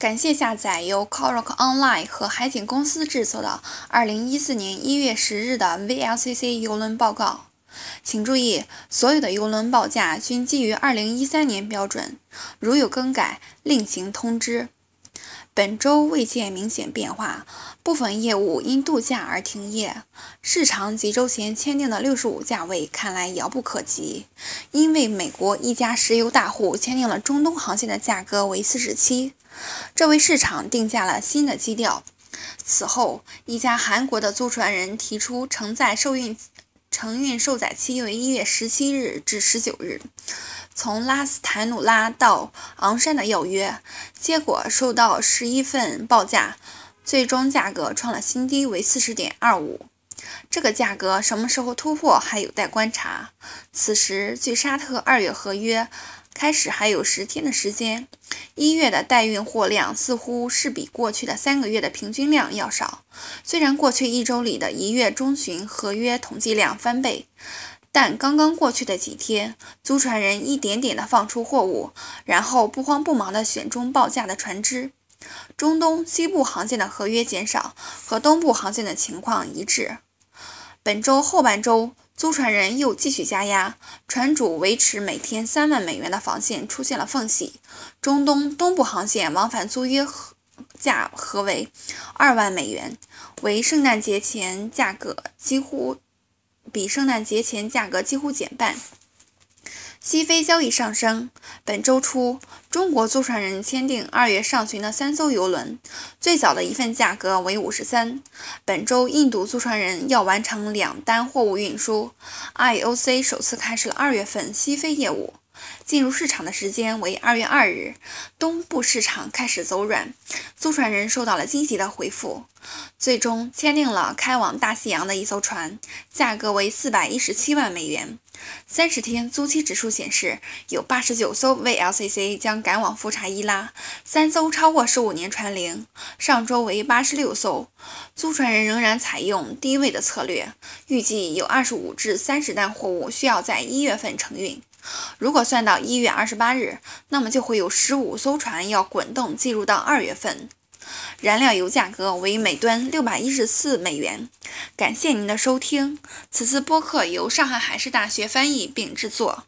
感谢下载由 Coroc Online 和海景公司制作的2014年1月10日的 VLCC 邮轮报告。请注意，所有的邮轮报价均基于2013年标准，如有更改，另行通知。本周未见明显变化，部分业务因度假而停业。市场几周前签订的65价位看来遥不可及，因为美国一家石油大户签订了中东航线的价格为47，这为市场定下了新的基调。此后，一家韩国的租船人提出承载受运承运受载期为一月十七日至十九日。从拉斯坦努拉到昂山的要约，结果收到十一份报价，最终价格创了新低，为四十点二五。这个价格什么时候突破还有待观察。此时距沙特二月合约开始还有十天的时间，一月的待运货量似乎是比过去的三个月的平均量要少。虽然过去一周里的一月中旬合约统计量翻倍。但刚刚过去的几天，租船人一点点地放出货物，然后不慌不忙地选中报价的船只。中东西部航线的合约减少，和东部航线的情况一致。本周后半周，租船人又继续加压，船主维持每天三万美元的防线出现了缝隙。中东东部航线往返租约合价合为二万美元，为圣诞节前价格几乎。比圣诞节前价格几乎减半。西非交易上升。本周初，中国租船人签订二月上旬的三艘游轮，最早的一份价格为五十三。本周，印度租船人要完成两单货物运输，IOC 首次开始了二月份西非业务。进入市场的时间为二月二日，东部市场开始走软，租船人收到了积极的回复，最终签订了开往大西洋的一艘船，价格为四百一十七万美元。三十天租期指数显示，有八十九艘 VLCC 将赶往富查伊拉，三艘超过十五年船龄，上周为八十六艘。租船人仍然采用低位的策略，预计有二十五至三十单货物需要在一月份承运。如果算到一月二十八日，那么就会有十五艘船要滚动进入到二月份。燃料油价格为每吨六百一十四美元。感谢您的收听，此次播客由上海海事大学翻译并制作。